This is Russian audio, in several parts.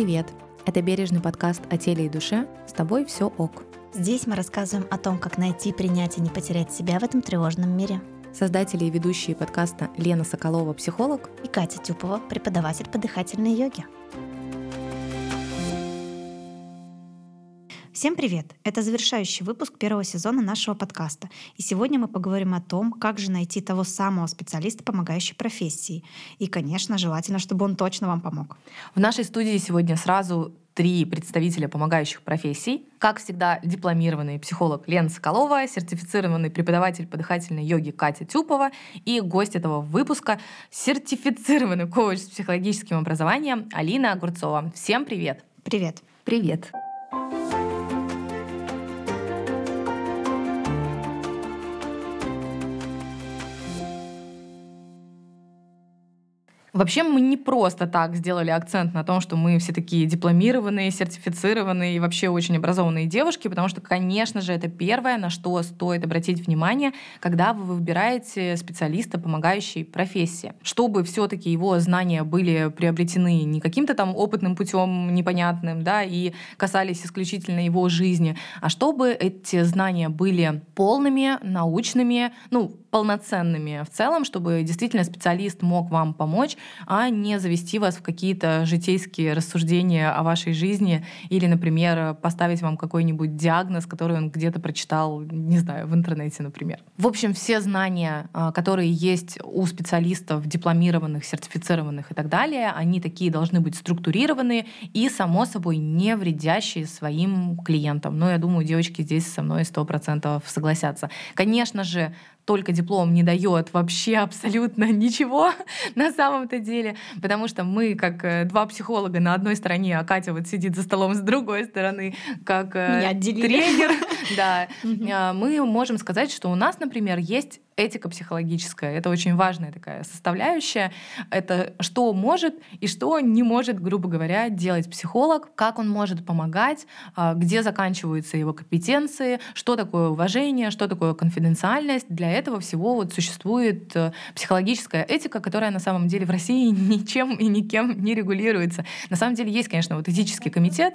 Привет! Это бережный подкаст о теле и душе. С тобой все ок. Здесь мы рассказываем о том, как найти, принять и не потерять себя в этом тревожном мире. Создатели и ведущие подкаста Лена Соколова, психолог, И Катя Тюпова, преподаватель по дыхательной йоге. Всем привет! Это завершающий выпуск первого сезона нашего подкаста. И сегодня мы поговорим о том, как же найти того самого специалиста помогающей профессии. И, конечно, желательно, чтобы он точно вам помог. В нашей студии сегодня сразу три представителя помогающих профессий. Как всегда, дипломированный психолог Лена Соколова, сертифицированный преподаватель по дыхательной йоге Катя Тюпова и гость этого выпуска — сертифицированный коуч с психологическим образованием Алина Огурцова. Всем привет! Привет! Привет! Вообще мы не просто так сделали акцент на том, что мы все такие дипломированные, сертифицированные и вообще очень образованные девушки, потому что, конечно же, это первое, на что стоит обратить внимание, когда вы выбираете специалиста, помогающей профессии. Чтобы все-таки его знания были приобретены не каким-то там опытным путем непонятным, да, и касались исключительно его жизни, а чтобы эти знания были полными, научными, ну, полноценными в целом, чтобы действительно специалист мог вам помочь, а не завести вас в какие-то житейские рассуждения о вашей жизни или, например, поставить вам какой-нибудь диагноз, который он где-то прочитал, не знаю, в интернете, например. В общем, все знания, а, которые есть у специалистов, дипломированных, сертифицированных и так далее, они такие должны быть структурированные и, само собой, не вредящие своим клиентам. Но я думаю, девочки здесь со мной сто процентов согласятся. Конечно же, только диплом не дает вообще абсолютно ничего на самом-то деле, потому что мы как э, два психолога на одной стороне, а Катя вот сидит за столом с другой стороны, как э, тренер, да, а, мы можем сказать, что у нас, например, есть этика психологическая. Это очень важная такая составляющая. Это что может и что не может, грубо говоря, делать психолог, как он может помогать, а, где заканчиваются его компетенции, что такое уважение, что такое конфиденциальность. Для этого всего вот существует э, психологическая этика, которая на самом деле в России ничем и никем не регулируется. На самом деле есть, конечно, вот этический комитет,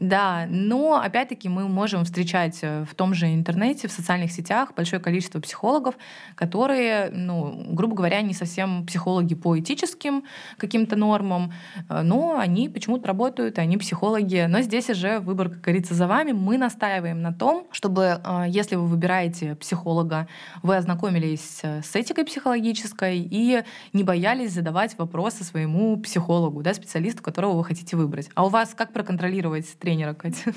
да, но опять-таки мы можем встречать э, в том же интернете, в социальных сетях большое количество психологов, которые, ну, грубо говоря, не совсем психологи по этическим каким-то нормам, э, но они почему-то работают, они психологи. Но здесь уже выбор, как говорится, за вами. Мы настаиваем на том, чтобы, э, если вы выбираете психолога, вы ознакомились э, с этикой психологической и не боялись задавать вопросы своему психологу, да, специалисту, которого вы хотите выбрать. А у вас как проконтролировать тренера, Катя?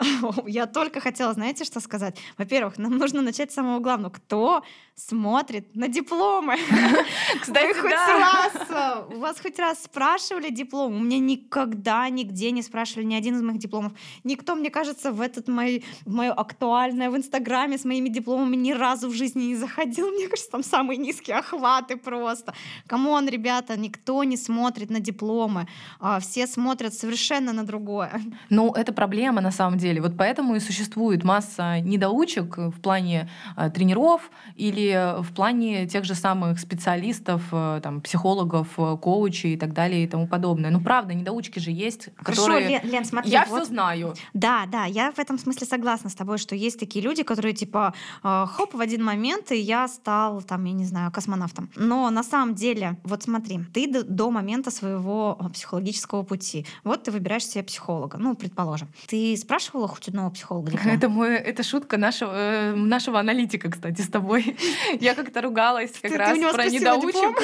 Я только хотела, знаете, что сказать? Во-первых, нам нужно начать с самого главного. Кто смотрит на дипломы? Кстати, хоть раз, э, у вас хоть раз спрашивали диплом? У меня никогда нигде не спрашивали ни один из моих дипломов. Никто, мне кажется, в этот мой, мое актуальное в Инстаграме с моими дипломами ни разу в жизни не заходил. Мне кажется, там самые низкие охваты просто. Come on, ребята, никто не смотрит на дипломы. А все смотрят совершенно на другое. Ну, это проблема на самом деле. Вот поэтому и существует масса недоучек в плане э, тренеров или в плане тех же самых специалистов, э, там, психологов, э, коучей и так далее и тому подобное. Ну, правда, недоучки же есть, Хорошо, которые... Лен, Лен, смотри, Я вот- все знаю. Да, да, я в этом смысле согласна с тобой, что есть такие люди, которые типа э, хоп в один момент и я стал там, я не знаю, космонавтом. Но на самом деле, вот смотри, ты до, до момента своего психологического пути, вот ты выбираешь себе психолога, ну предположим, ты спрашивала хоть одного психолога? Это, мой, это шутка нашего, нашего аналитика, кстати, с тобой. Я как-то ругалась как Ты- раз про недоучек.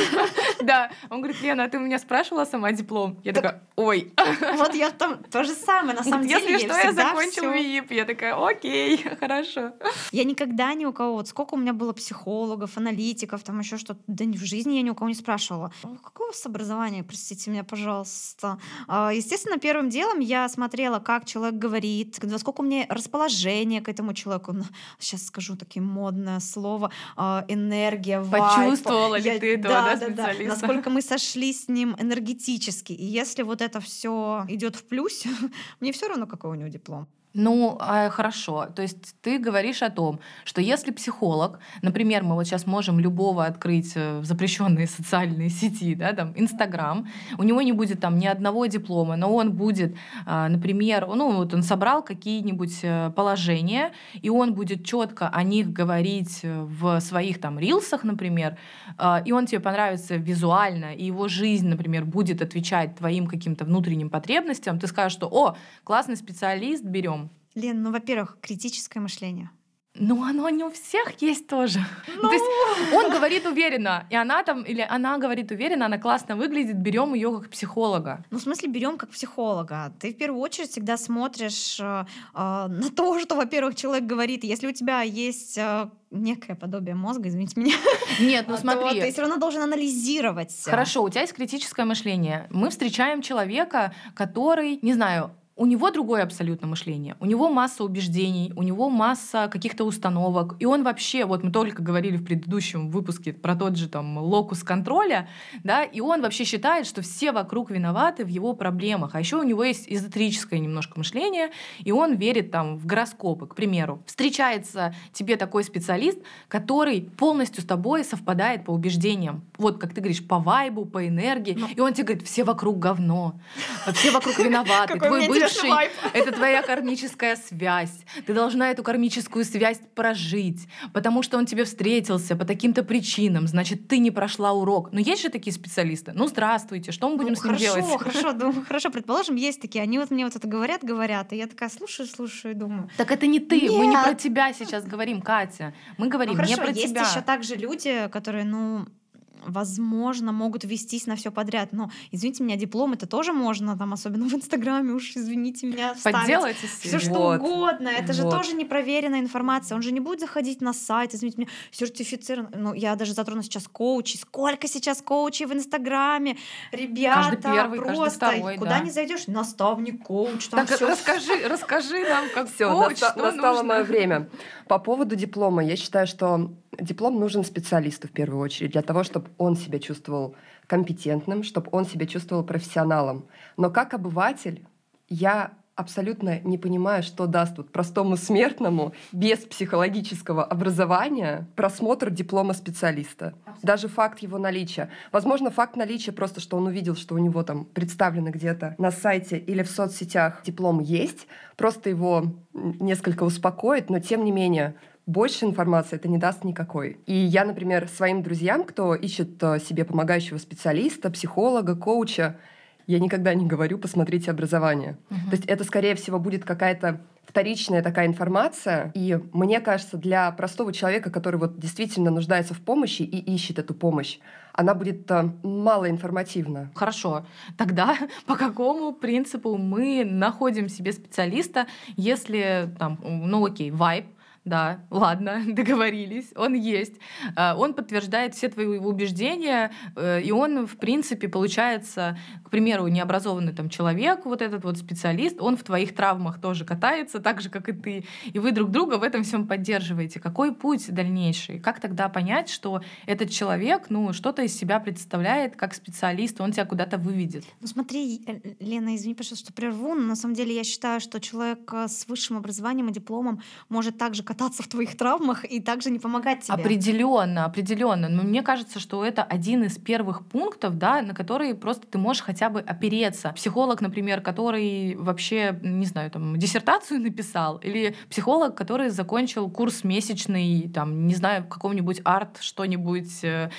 Да, он говорит, Лена, а ты у меня спрашивала сама диплом? Я такая, ой. Вот я там то же самое, на самом Если деле. что, я всегда закончил всё- ВИИП. Я такая, окей, хорошо. Я никогда ни у кого, вот сколько у меня было психологов, аналитиков, там еще что-то, да в жизни я ни у кого не спрашивала. «А Какое у вас образование, простите меня, пожалуйста? А, Естественно, первым делом я смотрела, как человек говорит, насколько у меня расположение к этому человеку. Сейчас скажу такие модное слово, энергия, вайб. Почувствовала ли Я- ты этого, да, специалиста? Насколько мы сошлись с ним энергетически. И если вот это все идет в плюс, мне все равно, какой у него диплом. Ну, а, хорошо. То есть ты говоришь о том, что если психолог, например, мы вот сейчас можем любого открыть э, в запрещенные социальные сети, да, там, Инстаграм, у него не будет там ни одного диплома, но он будет, а, например, ну, вот он собрал какие-нибудь э, положения, и он будет четко о них говорить э, в своих там рилсах, например, а, и он тебе понравится визуально, и его жизнь, например, будет отвечать твоим каким-то внутренним потребностям, ты скажешь, что, о, классный специалист, берем Лен, ну, во-первых, критическое мышление. Ну, оно не у всех есть тоже. Ну... То есть он говорит уверенно, и она там, или она говорит уверенно, она классно выглядит, берем ее как психолога. Ну, в смысле, берем как психолога. Ты в первую очередь всегда смотришь э, э, на то, что, во-первых, человек говорит. Если у тебя есть э, некое подобие мозга, извините меня. Нет, ну смотри. Ты все равно должен анализировать. Хорошо, у тебя есть критическое мышление. Мы встречаем человека, который, не знаю, у него другое абсолютно мышление. У него масса убеждений, у него масса каких-то установок. И он вообще, вот мы только говорили в предыдущем выпуске про тот же там локус контроля, да, и он вообще считает, что все вокруг виноваты в его проблемах. А еще у него есть эзотерическое немножко мышление, и он верит там в гороскопы, к примеру. Встречается тебе такой специалист, который полностью с тобой совпадает по убеждениям. Вот, как ты говоришь, по вайбу, по энергии. Но... Ну. И он тебе говорит, все вокруг говно, все вокруг виноваты. Твой бывший высший — это твоя кармическая связь. Ты должна эту кармическую связь прожить, потому что он тебе встретился по таким-то причинам, значит, ты не прошла урок. Но есть же такие специалисты. Ну, здравствуйте, что мы будем ну, с ним хорошо, делать? Хорошо, ну, хорошо, предположим, есть такие. Они вот мне вот это говорят, говорят, и я такая слушаю, слушаю думаю. Так это не ты, Нет. мы не про тебя сейчас говорим, Катя. Мы говорим ну, хорошо, не про есть тебя. Есть еще также люди, которые, ну, возможно, могут вестись на все подряд. Но, извините меня, диплом это тоже можно, там, особенно в Инстаграме, уж извините меня, Подделать все что вот. угодно. Это вот. же тоже непроверенная информация. Он же не будет заходить на сайт, извините меня, сертифицирован. Ну, я даже затрону сейчас коучи. Сколько сейчас коучей в Инстаграме? Ребята, каждый первый, просто второй, куда да. не зайдешь, наставник, коуч, там так всё. расскажи, расскажи нам, как все, коуч, наста- настало мое время. По поводу диплома, я считаю, что диплом нужен специалисту в первую очередь, для того, чтобы он себя чувствовал компетентным, чтобы он себя чувствовал профессионалом. Но как обыватель я абсолютно не понимаю, что даст вот простому смертному без психологического образования просмотр диплома специалиста. Даже факт его наличия. Возможно, факт наличия просто, что он увидел, что у него там представлено где-то на сайте или в соцсетях диплом есть, просто его несколько успокоит, но тем не менее больше информации это не даст никакой. И я, например, своим друзьям, кто ищет э, себе помогающего специалиста, психолога, коуча, я никогда не говорю «посмотрите образование». Угу. То есть это, скорее всего, будет какая-то вторичная такая информация. И мне кажется, для простого человека, который вот действительно нуждается в помощи и ищет эту помощь, она будет э, малоинформативна. Хорошо. Тогда по какому принципу мы находим себе специалиста, если там, ну окей, вайб, да, ладно, договорились, он есть. А, он подтверждает все твои убеждения, э, и он, в принципе, получается, к примеру, необразованный там человек, вот этот вот специалист, он в твоих травмах тоже катается, так же, как и ты, и вы друг друга в этом всем поддерживаете. Какой путь дальнейший? Как тогда понять, что этот человек, ну, что-то из себя представляет как специалист, он тебя куда-то выведет? Ну, смотри, э, Лена, извини, пожалуйста, что прерву, но на самом деле я считаю, что человек э, с высшим образованием и дипломом может также кататься в твоих травмах и также не помогать тебе. Определенно, определенно. Но мне кажется, что это один из первых пунктов, да, на которые просто ты можешь хотя бы опереться. Психолог, например, который вообще, не знаю, там, диссертацию написал, или психолог, который закончил курс месячный, там, не знаю, в каком-нибудь арт, что-нибудь, э,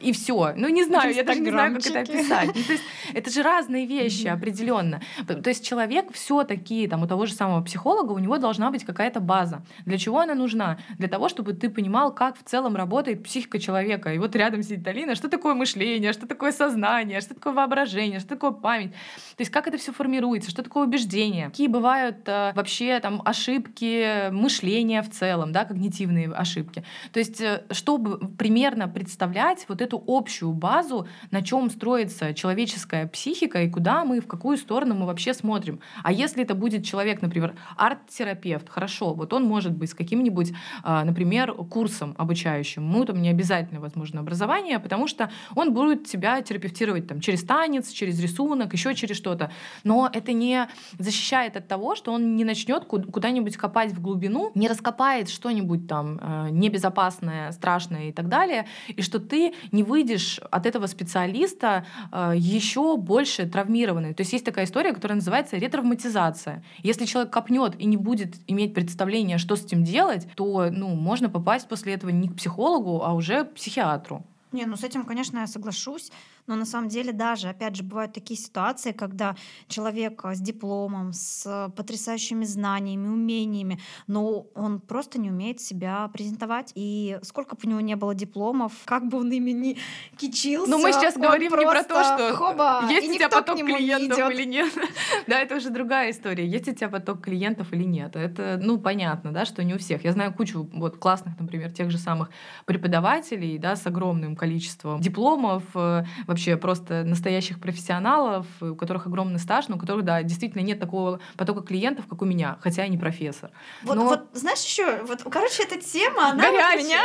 и все. Ну, не знаю, я даже не знаю, как это описать. Ну, то есть это же разные вещи, определенно. То есть человек все-таки, там, у того же самого психолога, у него должна быть какая-то база. Для чего она нужна? Для того, чтобы ты понимал, как в целом работает психика человека. И вот рядом сидит Алина, что такое мышление, что такое сознание, что такое воображение, что такое память. То есть как это все формируется, что такое убеждение, какие бывают э, вообще там ошибки мышления в целом, да, когнитивные ошибки. То есть э, чтобы примерно представлять вот эту общую базу, на чем строится человеческая психика и куда мы, в какую сторону мы вообще смотрим. А если это будет человек, например, арт-терапевт, хорошо, вот он может быть, каким-нибудь, а, например, курсом обучающим. Ну, там не обязательно, возможно, образование, потому что он будет тебя терапевтировать там, через танец, через рисунок, еще через что-то. Но это не защищает от того, что он не начнет куда-нибудь копать в глубину, не раскопает что-нибудь там э, небезопасное, страшное и так далее, и что ты не выйдешь от этого специалиста э, еще больше травмированный. То есть есть такая история, которая называется ретравматизация. Если человек копнет и не будет иметь представления, что с этим делать, то ну, можно попасть после этого не к психологу, а уже к психиатру. Не, ну с этим, конечно, я соглашусь. Но на самом деле даже, опять же, бывают такие ситуации, когда человек с дипломом, с потрясающими знаниями, умениями, но он просто не умеет себя презентовать. И сколько бы у него не было дипломов, как бы он ими ни кичился, Но мы сейчас говорим не про то, что хоба, есть у тебя поток клиентов не или нет. да, это уже другая история. Есть у тебя поток клиентов или нет. Это, ну, понятно, да, что не у всех. Я знаю кучу вот классных, например, тех же самых преподавателей, да, с огромным количеством дипломов, э, вообще просто настоящих профессионалов, у которых огромный стаж, но у которых, да, действительно нет такого потока клиентов, как у меня, хотя я не профессор. Вот, но... вот знаешь еще, вот, короче, эта тема, она меня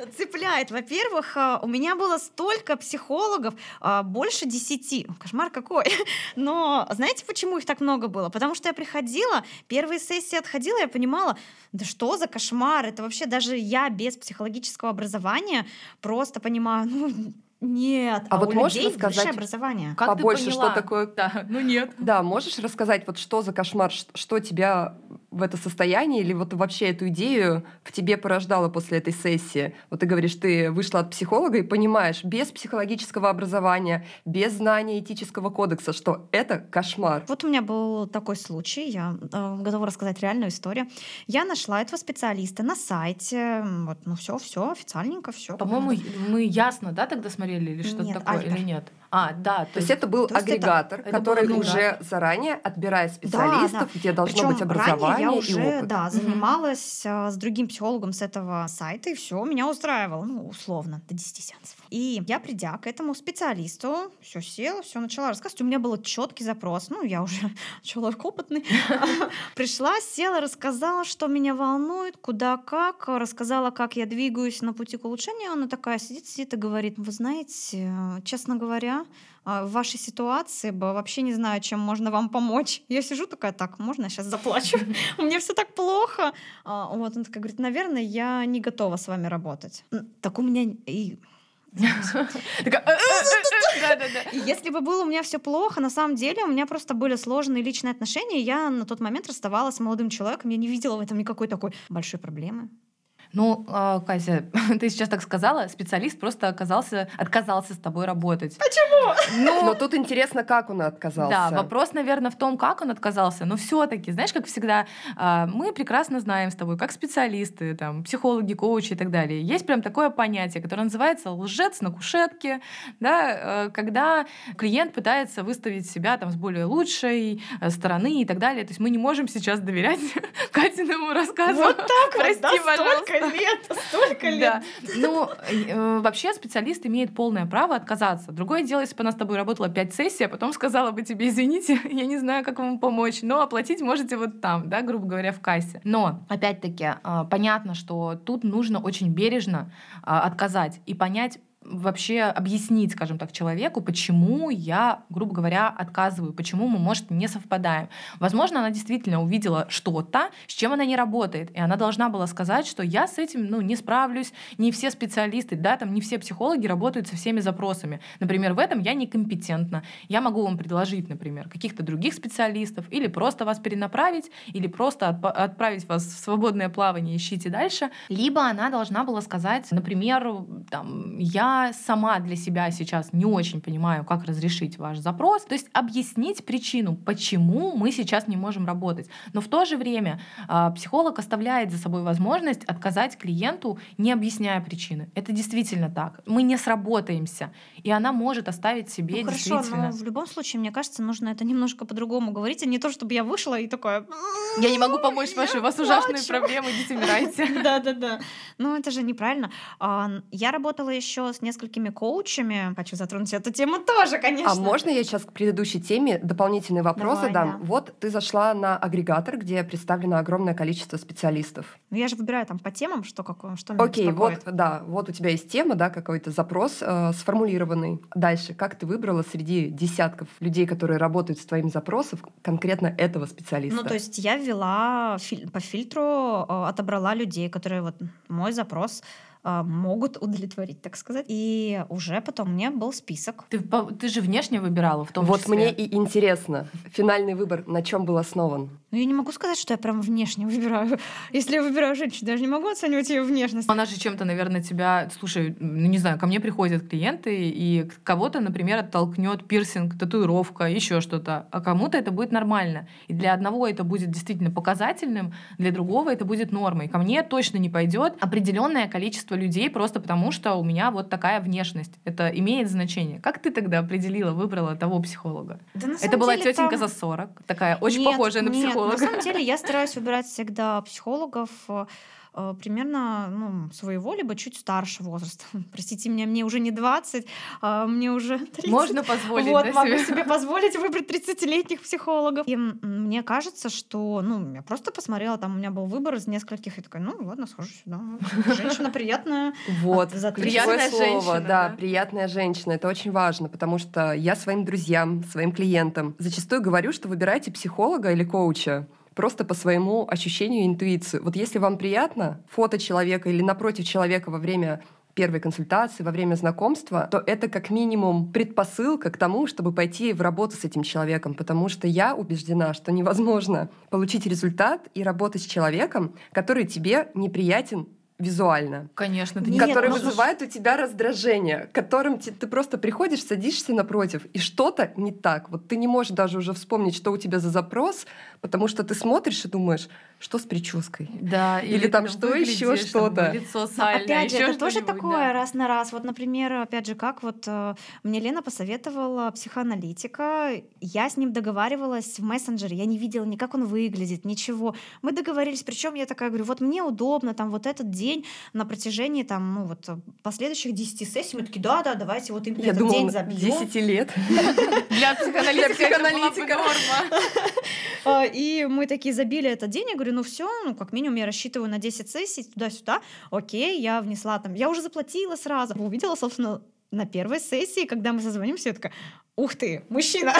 цепляет. Во-первых, а, у меня было столько психологов, а, больше десяти. Кошмар какой. Но знаете, почему их так много было? Потому что я приходила, первые сессии отходила, я понимала, да что за кошмар, это вообще даже я без психологического образования просто понимаю, ну, нет, а, а вот можешь людей рассказать образование. Как побольше, что такое? Да, ну нет. Да, можешь рассказать вот что за кошмар, что тебя в это состояние или вот вообще эту идею в тебе порождало после этой сессии? Вот ты говоришь, ты вышла от психолога и понимаешь, без психологического образования, без знания этического кодекса, что это кошмар. Вот у меня был такой случай, я э, готова рассказать реальную историю. Я нашла этого специалиста на сайте, вот, ну все, все официальненько, все. По-моему, мы ясно, да, тогда смотрели или что-то такое, альтер. или нет? А, да. То, то есть это был агрегатор, это, который это уже заранее отбирает специалистов, да, да. где должно Причем быть образование я уже, и опыт. Да, занималась угу. с другим психологом с этого сайта, и все меня устраивало, ну, условно, до 10 сеансов. И я, придя к этому специалисту, все села, все начала рассказывать. У меня был четкий запрос. Ну, я уже человек опытный. Пришла, села, рассказала, что меня волнует, куда, как. Рассказала, как я двигаюсь на пути к улучшению. Она такая сидит, сидит и говорит, вы знаете, честно говоря, а, в вашей ситуации бы вообще не знаю, чем можно вам помочь. Я сижу такая, так, можно я сейчас заплачу? У меня все так плохо. А, вот, он такая говорит, наверное, я не готова с вами работать. Так у меня и если бы было у меня все плохо, на самом деле у меня просто были сложные личные отношения. Я на тот момент расставалась с молодым человеком, я не видела в этом никакой такой большой проблемы. Ну, а, Катя, ты сейчас так сказала, специалист просто оказался, отказался с тобой работать. Почему? Ну, Но тут интересно, как он отказался. Да, вопрос, наверное, в том, как он отказался. Но все-таки, знаешь, как всегда, а, мы прекрасно знаем с тобой, как специалисты, там, психологи, коучи и так далее. Есть прям такое понятие, которое называется лжец на кушетке, да, э, когда клиент пытается выставить себя там с более лучшей э, стороны и так далее. То есть мы не можем сейчас доверять Катиному рассказу. Вот так Прости, вот, да, пожалуйста лет, столько лет. Да. Ну, э, вообще специалист имеет полное право отказаться. Другое дело, если бы она с тобой работала 5 сессий, а потом сказала бы тебе, извините, я не знаю, как вам помочь, но оплатить можете вот там, да, грубо говоря, в кассе. Но, опять-таки, э, понятно, что тут нужно очень бережно э, отказать и понять, вообще объяснить, скажем так, человеку, почему я, грубо говоря, отказываю, почему мы, может, не совпадаем. Возможно, она действительно увидела что-то, с чем она не работает, и она должна была сказать, что я с этим ну, не справлюсь, не все специалисты, да, там не все психологи работают со всеми запросами. Например, в этом я некомпетентна. Я могу вам предложить, например, каких-то других специалистов, или просто вас перенаправить, или просто отправить вас в свободное плавание, ищите дальше. Либо она должна была сказать, например, там, я сама для себя сейчас не очень понимаю, как разрешить ваш запрос. То есть объяснить причину, почему мы сейчас не можем работать. Но в то же время э, психолог оставляет за собой возможность отказать клиенту, не объясняя причины. Это действительно так. Мы не сработаемся. И она может оставить себе ну, хорошо, действительно. но в любом случае, мне кажется, нужно это немножко по-другому говорить, а не то, чтобы я вышла и такая... Я не могу помочь, Маша, у вас ужасные проблемы, идите умирайте. Да-да-да. Ну, это же неправильно. А, я работала еще с несколькими коучами. Хочу затронуть эту тему тоже, конечно. А можно я сейчас к предыдущей теме дополнительный вопрос Давай, задам? да. Вот ты зашла на агрегатор, где представлено огромное количество специалистов. Ну, я же выбираю там по темам, что, какое, что меня Окей, беспокоит. вот, да, вот у тебя есть тема, да, какой-то запрос э, сформулированный. Дальше, как ты выбрала среди десятков людей, которые работают с твоим запросом, конкретно этого специалиста? Ну, то есть я ввела филь- по фильтру, э, отобрала людей, которые вот мой запрос могут удовлетворить, так сказать. И уже потом у меня был список. Ты, ты же внешне выбирала в том вот числе. мне и интересно, финальный выбор на чем был основан? Но я не могу сказать, что я прям внешне выбираю. Если я выбираю женщину, даже не могу оценивать ее внешность. Она же чем-то, наверное, тебя... Слушай, ну не знаю, ко мне приходят клиенты, и кого-то, например, оттолкнет пирсинг, татуировка, еще что-то, а кому-то это будет нормально. И для одного это будет действительно показательным, для другого это будет нормой. Ко мне точно не пойдет определенное количество людей просто потому, что у меня вот такая внешность. Это имеет значение. Как ты тогда определила, выбрала того психолога? Да на Это самом была деле тетенька там- за 40, такая очень Нет, похожая на нет, психолога. На самом деле я стараюсь выбирать всегда психологов э, примерно ну, своего, либо чуть старше возраста. Простите меня, мне уже не 20, а мне уже 30. Можно позволить вот, да, могу себе? себе позволить выбрать 30-летних психологов. И мне кажется, что, ну, я просто посмотрела, там у меня был выбор из нескольких, и такая, ну, ладно, схожу сюда. Женщина приятная. Вот, за Приятная слово, да, да. приятная женщина. Это очень важно, потому что я своим друзьям, своим клиентам зачастую говорю, что выбирайте психолога или коуча просто по своему ощущению и интуиции. Вот если вам приятно фото человека или напротив человека во время первой консультации, во время знакомства, то это как минимум предпосылка к тому, чтобы пойти в работу с этим человеком, потому что я убеждена, что невозможно получить результат и работать с человеком, который тебе неприятен визуально Конечно, ты Нет, который ну, вызывает у тебя раздражение, которым те- ты просто приходишь, садишься напротив, и что-то не так. Вот ты не можешь даже уже вспомнить, что у тебя за запрос, потому что ты смотришь и думаешь, что с прической. Да, Или ты там что еще что-то. Лицо Но сальное, опять же, это тоже такое да. раз на раз. Вот, например, опять же, как вот э, мне Лена посоветовала психоаналитика, я с ним договаривалась в мессенджере, я не видела ни как он выглядит, ничего. Мы договорились, причем я такая говорю, вот мне удобно, там вот этот день на протяжении там, ну вот э, последующих 10 сессий, мы такие, да, да, давайте вот именно Я этот думала, день забьем. 10 лет. Для психоаналитика. А, И мы такие забили этот день. Я говорю, ну все, ну как минимум я рассчитываю на 10 сессий туда-сюда. Окей, я внесла там, я уже заплатила сразу. Увидела, собственно, на первой сессии, когда мы созвонимся, я такая, ух ты, мужчина.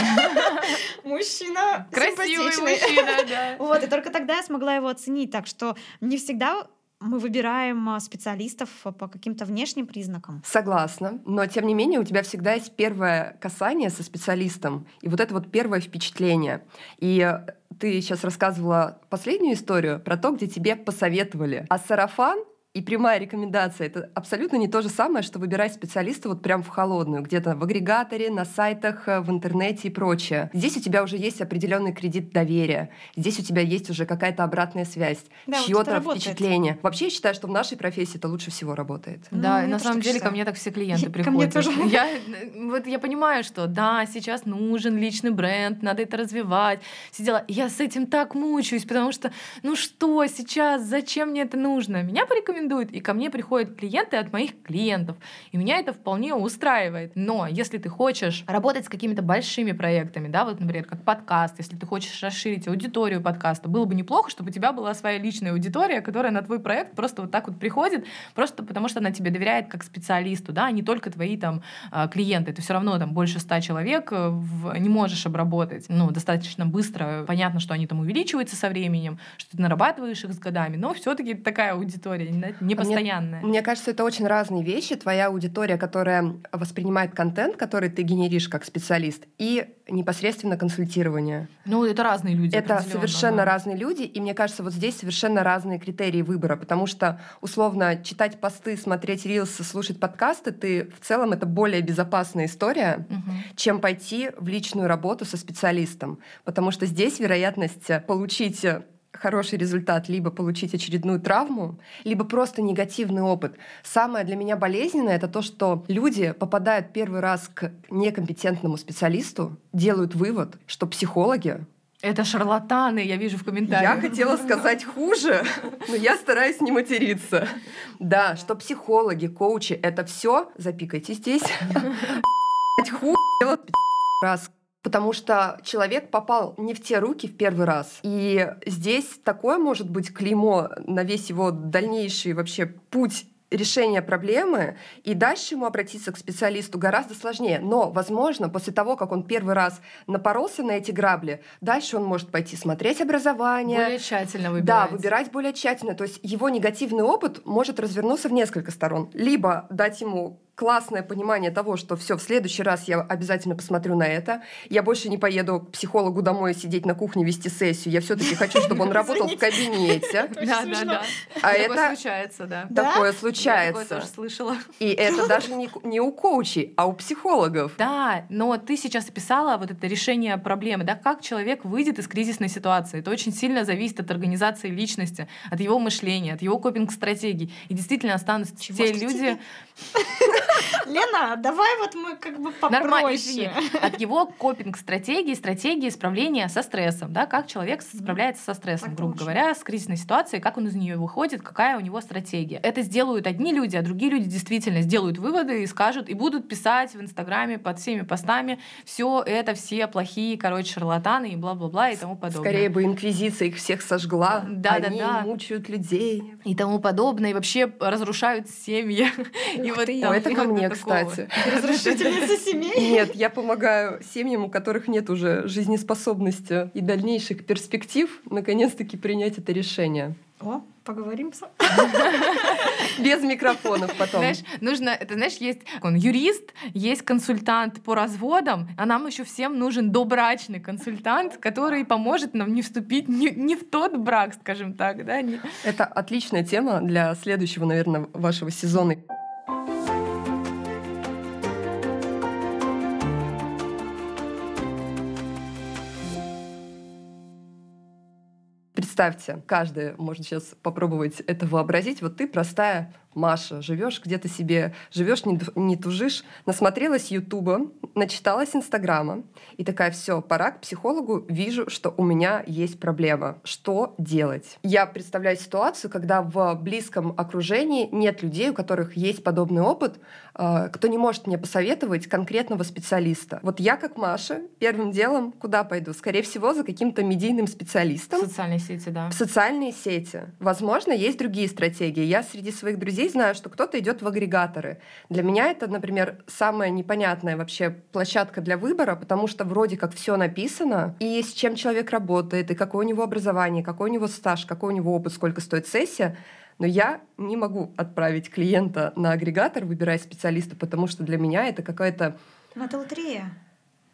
Мужчина Красивый мужчина, да. Вот, и только тогда я смогла его оценить. Так что не всегда мы выбираем а, специалистов а, по каким-то внешним признакам. Согласна. Но, тем не менее, у тебя всегда есть первое касание со специалистом. И вот это вот первое впечатление. И э, ты сейчас рассказывала последнюю историю про то, где тебе посоветовали. А сарафан и прямая рекомендация — это абсолютно не то же самое, что выбирать специалиста вот прям в холодную, где-то в агрегаторе, на сайтах, э, в интернете и прочее. Здесь у тебя уже есть определенный кредит доверия. Здесь у тебя есть уже какая-то обратная связь, Да, вот чье-то работает. впечатление. Вообще, я считаю, что в нашей профессии это лучше всего работает. Да, Ну, и на я самом деле ко мне так все клиенты Ко приходят. мне тоже. Я, э, вот я понимаю, что да, сейчас нужен личный бренд, надо это развивать. Все дела. Я с этим так мучаюсь, потому что, ну что сейчас, зачем мне это нужно? Меня порекомендуют, и ко мне приходят клиенты от моих клиентов. И меня это вполне устраивает. Но если ты хочешь работать с какими-то большими проектами, да, вот, например, как подкаст, если ты хочешь расширить аудиторию подкаста, было бы неплохо, чтобы у тебя была своя личная аудитория, которая на твой проект просто вот так вот приходит, просто потому что она тебе доверяет как специалисту, да, а не только твои там а, клиенты. Ты все равно там больше ста человек э, не можешь обработать, ну, достаточно быстро. Понятно, что они там увеличиваются со временем, что ты нарабатываешь их с годами, но все-таки такая аудитория не- не постоянная. Мне кажется, это очень разные вещи. Твоя аудитория, которая воспринимает контент, который ты генеришь как специалист, и непосредственно консультирование. Ну, это разные люди. Это совершенно да. разные люди, и мне кажется, вот здесь совершенно разные критерии выбора, потому что, условно, читать посты, смотреть рилсы, слушать подкасты, ты в целом это более безопасная история, Мгм. чем пойти в личную работу со специалистом, потому что здесь вероятность получить хороший результат, либо получить очередную травму, либо просто негативный опыт. Самое для меня болезненное — это то, что люди попадают первый раз к некомпетентному специалисту, делают вывод, что психологи Это шарлатаны, я вижу в комментариях. Я хотела сказать хуже, но я стараюсь не материться. Да, что психологи, коучи, это все, запикайте здесь, хуже раз. Потому что человек попал не в те руки в первый раз. И здесь такое может быть клеймо на весь его дальнейший вообще путь решения проблемы, и дальше ему обратиться к специалисту гораздо сложнее. Но, возможно, после того, как он первый раз напоролся на эти грабли, дальше он может пойти смотреть образование. Более тщательно выбирать. Да, выбирать более тщательно. То есть его негативный опыт может развернуться в несколько сторон. Либо дать ему классное понимание того, что все, в следующий раз я обязательно посмотрю на это. Я больше не поеду к психологу домой сидеть на кухне вести сессию. Я все-таки хочу, чтобы он работал в кабинете. Да, да, да. А Такое это случается, да. такое Я случается. такое тоже слышала. И это даже не, у коучей, а у психологов. Да, но ты сейчас описала вот это решение проблемы, да, как человек выйдет из кризисной ситуации. Это очень сильно зависит от организации личности, от его мышления, от его копинг-стратегий. И действительно останутся те люди, Лена, давай вот мы как бы Нормально, извини. попроще. От его копинг-стратегии, стратегии справления со стрессом, да, как человек справляется со стрессом, грубо говоря, с кризисной ситуацией, как он из нее выходит, какая у него стратегия. Это сделают одни люди, а другие люди действительно сделают выводы и скажут, и будут писать в Инстаграме под всеми постами, все это все плохие, короче, шарлатаны и бла-бла-бла и тому подобное. Скорее бы инквизиция их всех сожгла. Да, да, Они да. мучают людей. и тому подобное, и вообще разрушают семьи. И вот там О, это ко мне, кстати. Разрушительница семей. Нет, я помогаю семьям, у которых нет уже жизнеспособности и дальнейших перспектив, наконец-таки принять это решение. О, поговорим. с- Без микрофонов потом. Знаешь, нужно, это знаешь, есть он юрист, есть консультант по разводам, а нам еще всем нужен добрачный консультант, который поможет нам не вступить не, не в тот брак, скажем так, да, не- Это отличная тема для следующего, наверное, вашего сезона. Представьте, каждый может сейчас попробовать это вообразить. Вот ты простая Маша, живешь где-то себе, живешь не, не тужишь, насмотрелась Ютуба, начиталась Инстаграма, и такая, все, пора к психологу, вижу, что у меня есть проблема. Что делать? Я представляю ситуацию, когда в близком окружении нет людей, у которых есть подобный опыт, э, кто не может мне посоветовать конкретного специалиста. Вот я, как Маша, первым делом куда пойду? Скорее всего, за каким-то медийным в специалистом, социальной сети, да. в социальные сети. Возможно, есть другие стратегии. Я среди своих друзей знаю, что кто-то идет в агрегаторы. Для меня это, например, самая непонятная вообще площадка для выбора, потому что вроде как все написано, и с чем человек работает, и какое у него образование, какой у него стаж, какой у него опыт, сколько стоит сессия. Но я не могу отправить клиента на агрегатор, выбирая специалиста, потому что для меня это какая-то Ну, это лотерея.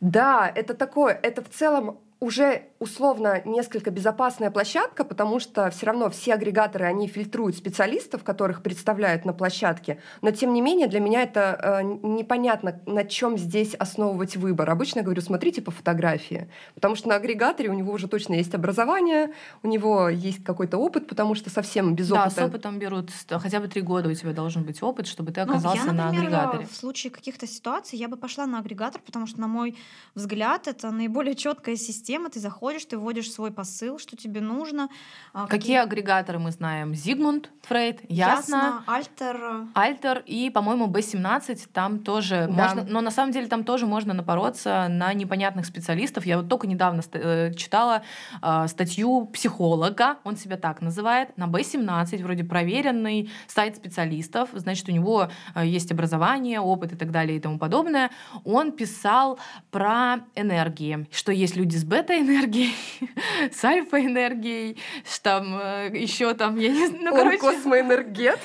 да, это такое, это в целом уже условно несколько безопасная площадка, потому что все равно все агрегаторы, они фильтруют специалистов, которых представляют на площадке, но тем не менее для меня это э, непонятно, на чем здесь основывать выбор. Обычно я говорю, смотрите по фотографии, потому что на агрегаторе у него уже точно есть образование, у него есть какой-то опыт, потому что совсем без Да, опыта... с опытом берут хотя бы три года у тебя должен быть опыт, чтобы ты Ну, оказался я, на например, агрегаторе. в случае каких-то ситуаций я бы пошла на агрегатор, потому что, на мой взгляд, это наиболее четкая система. Ты заходишь, ты вводишь свой посыл, что тебе нужно. а, Какие агрегаторы мы знаем? Зигмунд Фрейд, Ясно, Альтер. Альтер и, по-моему, B17, там тоже Да. можно, но на самом деле там тоже можно напороться на непонятных специалистов. Я вот только недавно э, читала э, статью психолога, он себя так называет, на B17, вроде проверенный сайт специалистов, значит, у него э, есть образование, опыт и так далее и тому подобное. Он писал про энергии, что есть люди с бета-энергией, с альфа-энергией, что там еще там, я не знаю, ну, Он короче, космоэнергет.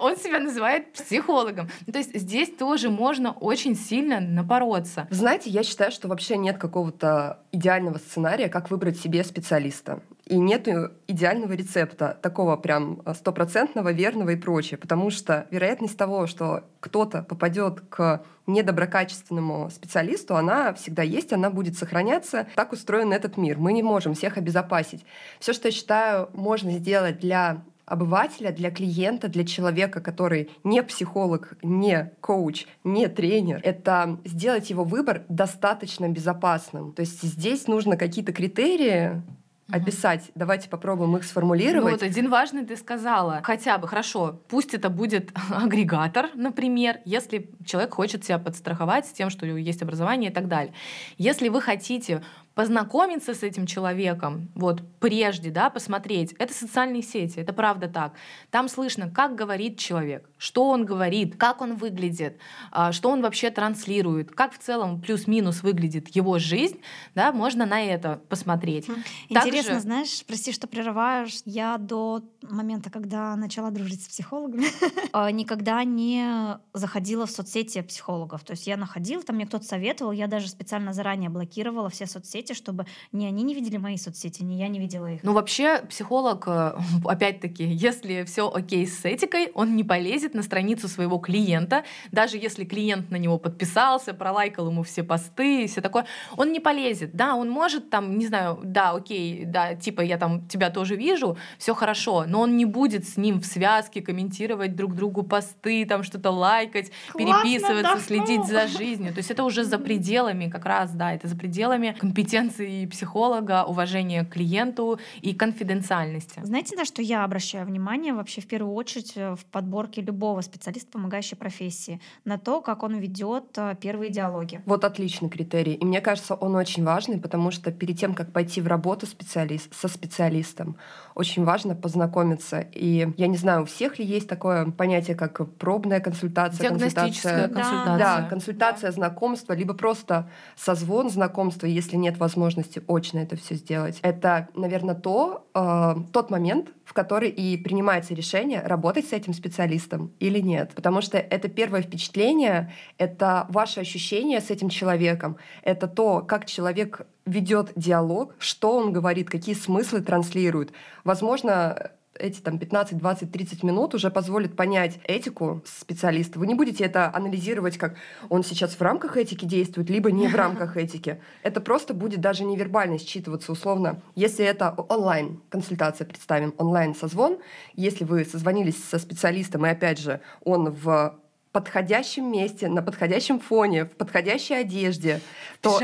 он себя называет психологом. Ну, То есть здесь тоже можно очень сильно напороться. Знаете, я считаю, что вообще нет какого-то идеального сценария, как выбрать себе специалиста. И нет идеального рецепта, такого прям стопроцентного, верного и прочее. Потому что вероятность того, что кто-то попадет к недоброкачественному специалисту, она всегда есть, она будет сохраняться. Так устроен этот мир. Мы не можем всех обезопасить. Все, что я считаю, можно сделать для обывателя, для клиента, для человека, который не психолог, не коуч, не тренер, это сделать его выбор достаточно безопасным. То есть здесь нужно какие-то критерии описать. Давайте попробуем их сформулировать. Ну, вот один важный ты сказала. Хотя бы, хорошо, пусть это будет агрегатор, например, если человек хочет себя подстраховать с тем, что есть образование и так далее. Если вы хотите познакомиться с этим человеком, вот прежде, да, посмотреть. Это социальные сети, это правда так. Там слышно, как говорит человек, что он говорит, как он выглядит, а, что он вообще транслирует, как в целом плюс-минус выглядит его жизнь, да, можно на это посмотреть. Интересно, Также... знаешь, прости, что прерываешь, я до момента, когда начала дружить с психологами, а, никогда не заходила в соцсети психологов. То есть я находила, там мне кто-то советовал, я даже специально заранее блокировала все соцсети, соцсети, чтобы ни они не видели мои соцсети, ни я не видела их. Ну, вообще, психолог, э, опять-таки, если все окей с этикой, он не полезет на страницу своего клиента, даже если клиент на него подписался, пролайкал ему все посты и все такое, он не полезет. Да, он может там, не знаю, да, окей, да, типа я там тебя тоже вижу, все хорошо, но он не будет с ним в связке комментировать друг другу посты, там что-то лайкать, Классно, переписываться, да. следить за жизнью. То есть это уже за пределами как раз, да, это за пределами компетенции компетенции психолога, уважения к клиенту и конфиденциальности. Знаете, на что я обращаю внимание вообще в первую очередь э, в подборке любого специалиста, помогающей профессии? На то, как он ведет э, первые диалоги. Вот отличный критерий. И мне кажется, он очень важный, потому что перед тем, как пойти в работу специалист, со специалистом, очень важно познакомиться. И я не знаю, у всех ли есть такое понятие, как пробная консультация, консультация, консультация. Да, консультация, да. знакомство, либо просто созвон знакомства, если нет возможности очно это все сделать. Это, наверное, то, э, тот момент, в который и принимается решение, работать с этим специалистом или нет. Потому что это первое впечатление, это ваше ощущение с этим человеком, это то, как человек ведет диалог, что он говорит, какие смыслы транслирует. Возможно, эти там 15, 20, 30 минут уже позволит понять этику специалиста. Вы не будете это анализировать, как он сейчас в рамках этики действует, либо не в рамках этики. Это просто будет даже невербально считываться условно. Если это онлайн-консультация, представим, онлайн-созвон, если вы созвонились со специалистом, и опять же, он в подходящем месте, на подходящем фоне, в подходящей одежде. То,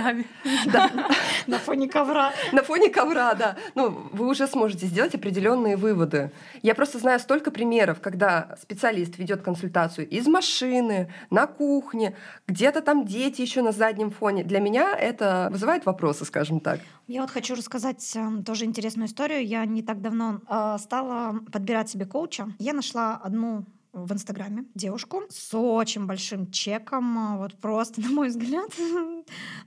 да, на фоне ковра. На фоне ковра, да. Ну, вы уже сможете сделать определенные выводы. Я просто знаю столько примеров, когда специалист ведет консультацию из машины, на кухне, где-то там дети еще на заднем фоне. Для меня это вызывает вопросы, скажем так. Я вот хочу рассказать э, тоже интересную историю. Я не так давно э, стала подбирать себе коуча. Я нашла одну в Инстаграме девушку с очень большим чеком, а, вот просто, на мой взгляд,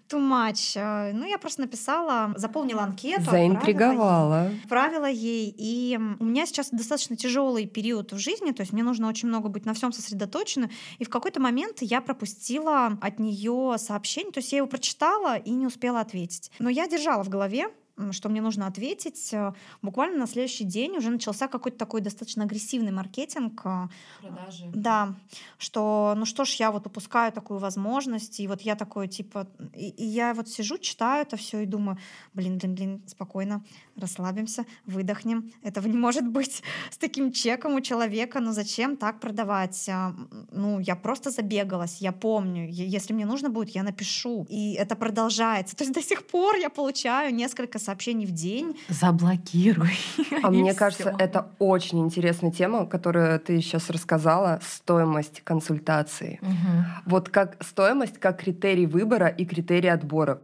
too much. А, ну, я просто написала, заполнила анкету. Заинтриговала. Отправила ей. И у меня сейчас достаточно тяжелый период в жизни, то есть мне нужно очень много быть на всем сосредоточена. И в какой-то момент я пропустила от нее сообщение, то есть я его прочитала и не успела ответить. Но я держала в голове, что мне нужно ответить. Э, буквально на следующий день уже начался какой-то такой достаточно агрессивный маркетинг. Э, Продажи. Да, что ну что ж, я вот упускаю такую возможность, и вот я такой типа, и, и я вот сижу, читаю это все и думаю, блин, блин, блин, спокойно, расслабимся, выдохнем. Этого не может быть с таким чеком у человека, но зачем так продавать? Э, ну, я просто забегалась, я помню, если мне нужно будет, я напишу, и это продолжается. То есть до сих пор я получаю несколько сообщений в день. Заблокируй. А мне кажется, это очень интересная тема, которую ты сейчас рассказала, стоимость консультации. Вот как стоимость как критерий выбора и критерий отбора.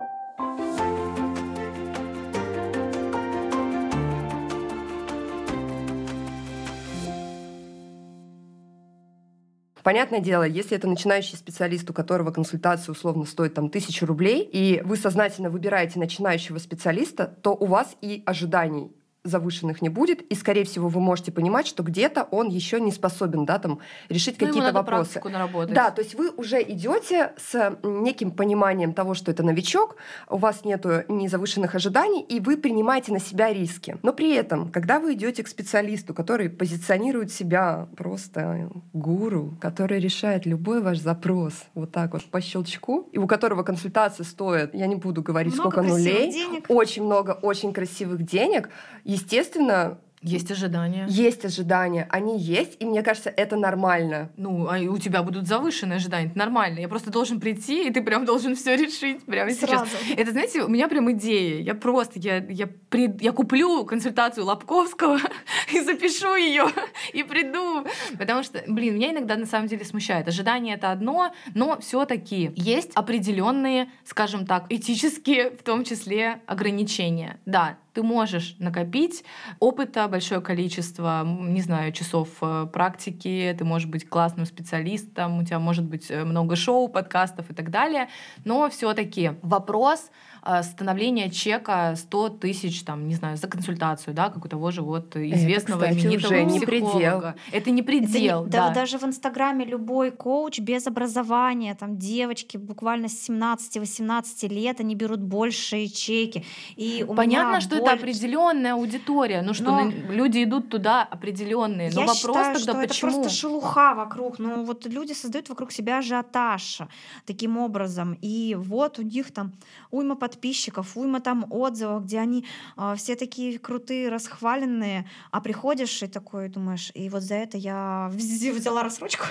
Понятное дело, если это начинающий специалист, у которого консультация условно стоит там тысячу рублей, и вы сознательно выбираете начинающего специалиста, то у вас и ожиданий завышенных не будет, и, скорее всего, вы можете понимать, что где-то он еще не способен, да, там, решить ну, какие-то вопросы. Наработать. Да, то есть вы уже идете с неким пониманием того, что это новичок, у вас нет ни завышенных ожиданий, и вы принимаете на себя риски. Но при этом, когда вы идете к специалисту, который позиционирует себя просто гуру, который решает любой ваш запрос вот так вот по щелчку, и у которого консультация стоит, я не буду говорить, много сколько нулей, денег. очень много очень красивых денег, естественно, Есть ожидания. Есть ожидания, они есть, и мне кажется, это нормально. Ну, а у тебя будут завышенные ожидания, это нормально. Я просто должен прийти, и ты прям должен все решить прямо Сразу. сейчас. Это, знаете, у меня прям идея. Я просто, я, я, при, я куплю консультацию Лобковского и запишу ее, и приду. Потому что, блин, меня иногда на самом деле смущает. Ожидание это одно, но все-таки есть определенные, скажем так, этические, в том числе, ограничения. Да, ты можешь накопить опыта большое количество, не знаю, часов э, практики, ты можешь быть классным специалистом, у тебя может быть э, много шоу, подкастов и так далее, но все-таки вопрос э, становления чека 100 тысяч, там, не знаю, за консультацию, да, как у того же вот известного это, кстати, именитого уже не психолога. предел. Это не предел, Это не- да. Даже в Инстаграме любой коуч без образования, там девочки буквально с 17-18 лет, они берут большие чеки. И у Понятно, меня что это боль- определенная аудитория, ну что Но- на- люди идут туда определенные, но Я вопрос считаю, тогда что почему? это просто шелуха вокруг. Ну вот люди создают вокруг себя ажиотаж таким образом. И вот у них там уйма подписчиков, уйма там отзывов, где они а, все такие крутые, расхваленные, а приходишь и такой думаешь, и вот за это я вз- взяла рассрочку.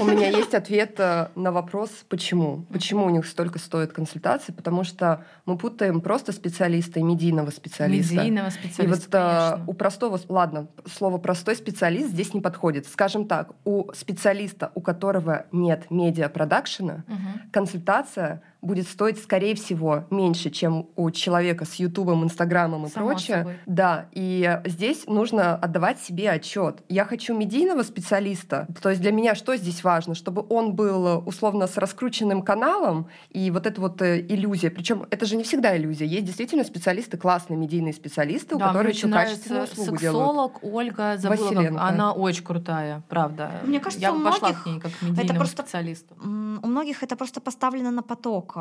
У меня есть ответ э, на вопрос, почему. Почему у них столько стоит консультации? Потому что мы путаем просто специалиста и медийного специалиста. Медийного И специалиста, вот а, конечно. у простого, ладно, слово простой специалист здесь не подходит. Скажем так, у специалиста, у которого нет медиапродакшена, Мгм. консультация будет стоить, скорее всего, меньше, чем у человека с Ютубом, Инстаграмом и Само прочее. собой. Да, и здесь нужно отдавать себе отчет. Я хочу медийного специалиста, то есть для меня что здесь важно? Чтобы он был условно с раскрученным каналом, и вот эта вот э, иллюзия, причем это же не всегда иллюзия, есть действительно специалисты, классные медийные специалисты, у Да, мне которых очень еще качественную услугу делают. сексолог Ольга забыла, как- она очень крутая, правда. Мне кажется, я у бы пошла многих к ней как медийному просто- специалисту. У многих это просто поставлено на поток,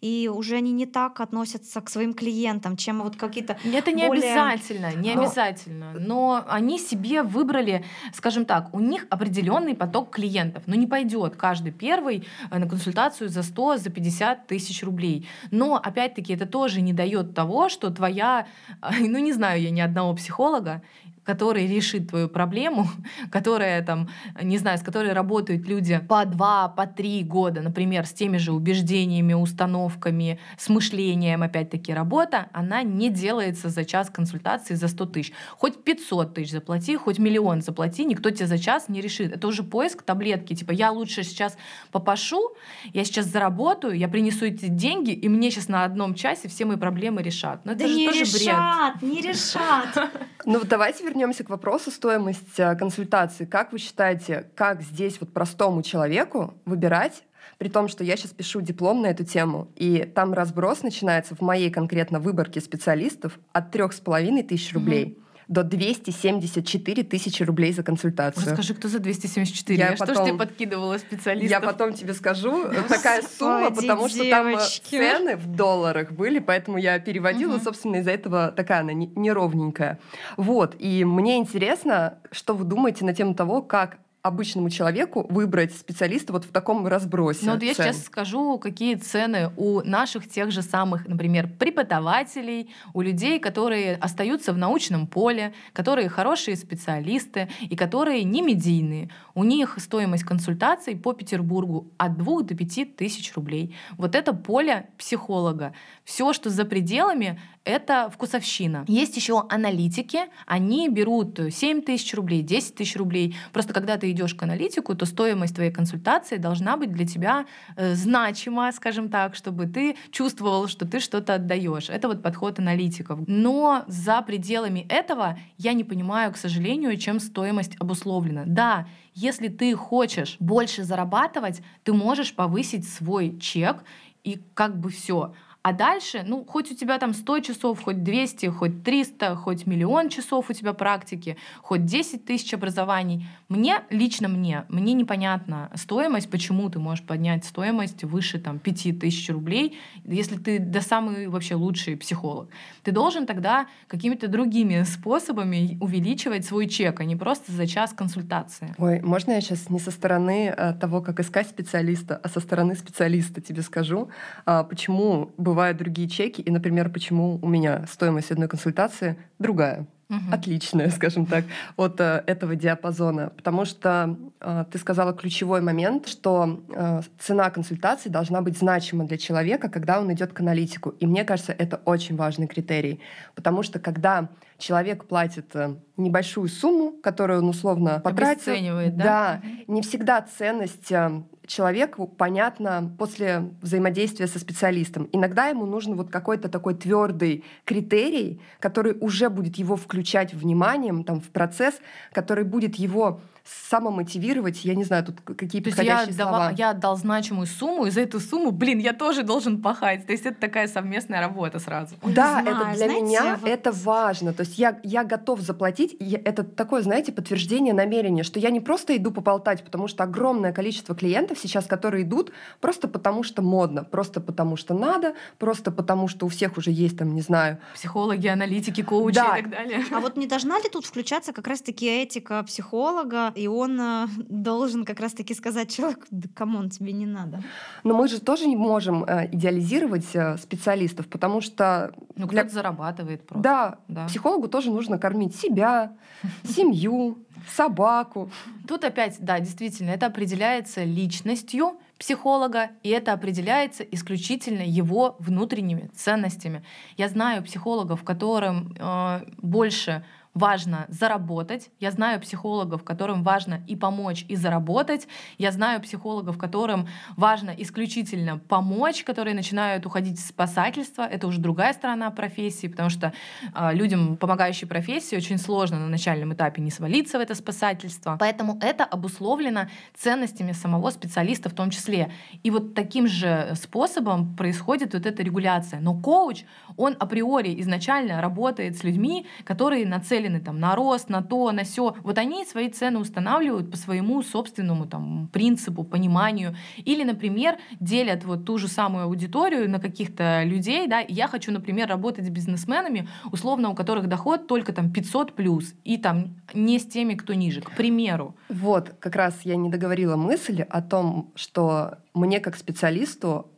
и уже они не так относятся к своим клиентам, чем вот какие-то Это не более- обязательно, не Но- обязательно. Но они себе выбрали, скажем так, у них определенный поток клиентов. Но не пойдет каждый первый э, на консультацию за 100, за 50 тысяч рублей. Но, опять-таки, это тоже не дает того, что твоя, э, ну не знаю я ни одного психолога, который решит твою проблему, которая там, не знаю, с которой работают люди по два, по три года, например, с теми же убеждениями, установками, с мышлением, опять-таки, работа, она не делается за час консультации за 100 тысяч. Хоть 500 тысяч заплати, хоть миллион заплати, никто тебе за час не решит. Это уже поиск таблетки. Типа, я лучше сейчас попашу, я сейчас заработаю, я принесу эти деньги, и мне сейчас на одном часе все мои проблемы решат. Но это да же не тоже бред. решат, не решат. Ну вот давайте вернемся к вопросу стоимости э, консультации. Как вы считаете, как здесь вот простому человеку выбирать, при том, что я сейчас пишу диплом на эту тему, и там разброс начинается в моей конкретно выборке специалистов от трех с половиной тысяч рублей до 274 тысячи рублей за консультацию. Расскажи, кто за 274? Я Я, что ж потом- тебе подкидывала специалистов? Я потом тебе скажу, такая сумма, потому что там э, цены в долларах были, поэтому я переводила, собственно, из-за этого такая она не- неровненькая. Вот, и мне интересно, что вы думаете на тему того, как обычному человеку выбрать специалиста вот в таком разбросе Ну вот я цен? сейчас скажу, какие цены у наших тех же самых, например, преподавателей, у людей, которые остаются в научном поле, которые хорошие специалисты и которые не медийные. У них стоимость консультаций по Петербургу от 2 до 5 тысяч рублей. Вот это поле психолога. Все, что за пределами, это вкусовщина. Есть еще аналитики, они берут 7 тысяч рублей, 10 тысяч рублей. Просто когда ты идешь к аналитику, то стоимость твоей консультации должна быть для тебя э, значима, скажем так, чтобы ты чувствовал, что ты что-то отдаешь. Это вот подход аналитиков. Но за пределами этого я не понимаю, к сожалению, чем стоимость обусловлена. Да, если ты хочешь больше зарабатывать, ты можешь повысить свой чек и как бы все. А дальше, ну, хоть у тебя там 100 часов, хоть 200, хоть 300, хоть миллион часов у тебя практики, хоть 10 тысяч образований. Мне, лично мне, мне непонятна стоимость, почему ты можешь поднять стоимость выше там 5 тысяч рублей, если ты да самый вообще лучший психолог. Ты должен тогда какими-то другими способами увеличивать свой чек, а не просто за час консультации. Ой, можно я сейчас не со стороны э, того, как искать специалиста, а со стороны специалиста тебе скажу, а, почему бывают другие чеки, и, например, почему у меня стоимость одной консультации другая. угу. отличная, скажем так, от э, этого диапазона. Потому что э, ты сказала ключевой момент, что э, цена консультации должна быть значима для человека, когда он идет к аналитику. И мне кажется, это очень важный критерий. Потому что когда человек платит э, небольшую сумму, которую он условно потратил, да, да угу. не всегда ценность э, человеку понятно после взаимодействия со специалистом. Иногда ему нужен вот какой-то такой твердый критерий, который уже будет его включать вниманием там, в процесс, который будет его самомотивировать, я не знаю, тут какие То подходящие я слова. я отдал значимую сумму, и за эту сумму, блин, я тоже должен пахать. То есть это такая совместная работа сразу. Да, знаю, это для знаете, меня вот... это важно. То есть я, я готов заплатить. И это такое, знаете, подтверждение намерения, что я не просто иду поболтать, потому что огромное количество клиентов сейчас, которые идут просто потому, что модно, просто потому, что надо, просто потому, что у всех уже есть там, не знаю... Психологи, аналитики, коучи да. и так далее. А вот не должна ли тут включаться как раз-таки этика психолога, и он э, должен как раз-таки сказать человеку, да come on, тебе не надо. Но мы же тоже не можем э, идеализировать э, специалистов, потому что... Ну, для... кто-то зарабатывает просто. Да, да, психологу тоже нужно кормить себя, семью, собаку. Тут опять, да, действительно, это определяется личностью психолога, и это определяется исключительно его внутренними ценностями. Я знаю психологов, которым э, больше важно заработать. Я знаю психологов, которым важно и помочь, и заработать. Я знаю психологов, которым важно исключительно помочь, которые начинают уходить в спасательство. Это уже другая сторона профессии, потому что э, людям, помогающей профессии, очень сложно на начальном этапе не свалиться в это спасательство. Поэтому это обусловлено ценностями самого специалиста в том числе. И вот таким же способом происходит вот эта регуляция. Но коуч, он априори изначально работает с людьми, которые нацелены там, на рост, на то, на все. Вот они свои цены устанавливают по своему собственному там, принципу, пониманию. Или, например, делят вот ту же самую аудиторию на каких-то людей. Да? Я хочу, например, работать с бизнесменами, условно, у которых доход только там 500 плюс, и там не с теми, кто ниже, к примеру. Вот, как раз я не договорила мысль о том, что мне как специалисту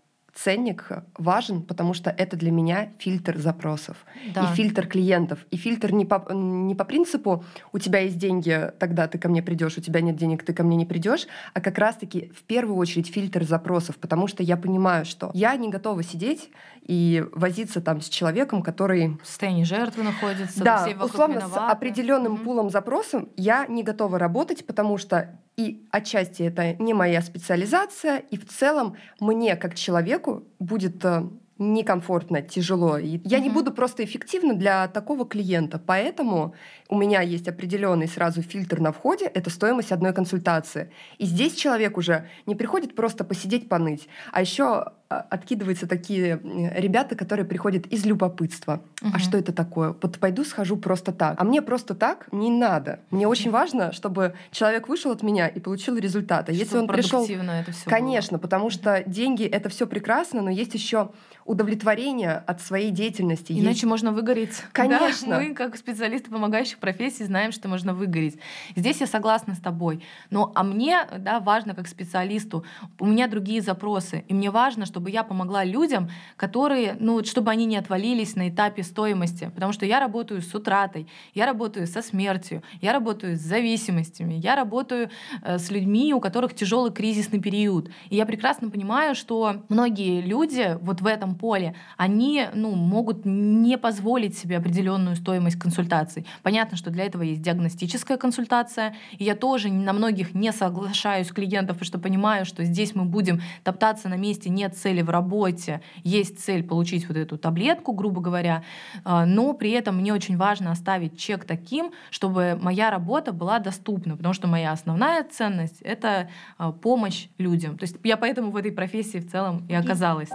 ценник важен, потому что это для меня фильтр запросов да. и фильтр клиентов. И фильтр не по, не по принципу «у тебя есть деньги, тогда ты ко мне придешь, у тебя нет денег, ты ко мне не придешь», а как раз-таки в первую очередь фильтр запросов, потому что я понимаю, что я не готова сидеть и возиться там с человеком, который... В состоянии жертвы находится. Да, условно, виноваты. с определенным угу. пулом запросов я не готова работать, потому что и отчасти это не моя специализация, и в целом мне как человеку будет э, некомфортно, тяжело. И я mm-hmm. не буду просто эффективна для такого клиента. Поэтому у меня есть определенный сразу фильтр на входе, это стоимость одной консультации. И здесь человек уже не приходит просто посидеть, поныть, а еще откидываются такие ребята, которые приходят из любопытства. Угу. А что это такое? Вот пойду схожу просто так. А мне просто так не надо. Мне очень важно, чтобы человек вышел от меня и получил результат. А если он пришел, это все конечно, было. потому что деньги это все прекрасно, но есть еще удовлетворение от своей деятельности. Иначе есть... можно выгореть. Конечно. Да? Мы, как специалисты помогающих профессий, знаем, что можно выгореть. Здесь я согласна с тобой. Но а мне да, важно, как специалисту, у меня другие запросы. И мне важно, чтобы чтобы я помогла людям, которые, ну, чтобы они не отвалились на этапе стоимости. Потому что я работаю с утратой, я работаю со смертью, я работаю с зависимостями, я работаю э, с людьми, у которых тяжелый кризисный период. И я прекрасно понимаю, что многие люди вот в этом поле, они ну, могут не позволить себе определенную стоимость консультаций. Понятно, что для этого есть диагностическая консультация, и я тоже на многих не соглашаюсь клиентов, потому что понимаю, что здесь мы будем топтаться на месте, нет цели цели в работе, есть цель получить вот эту таблетку, грубо говоря, а, но при этом мне очень важно оставить чек таким, чтобы моя работа была доступна, потому что моя основная ценность — это а, помощь людям. То есть я поэтому в этой профессии в целом и оказалась.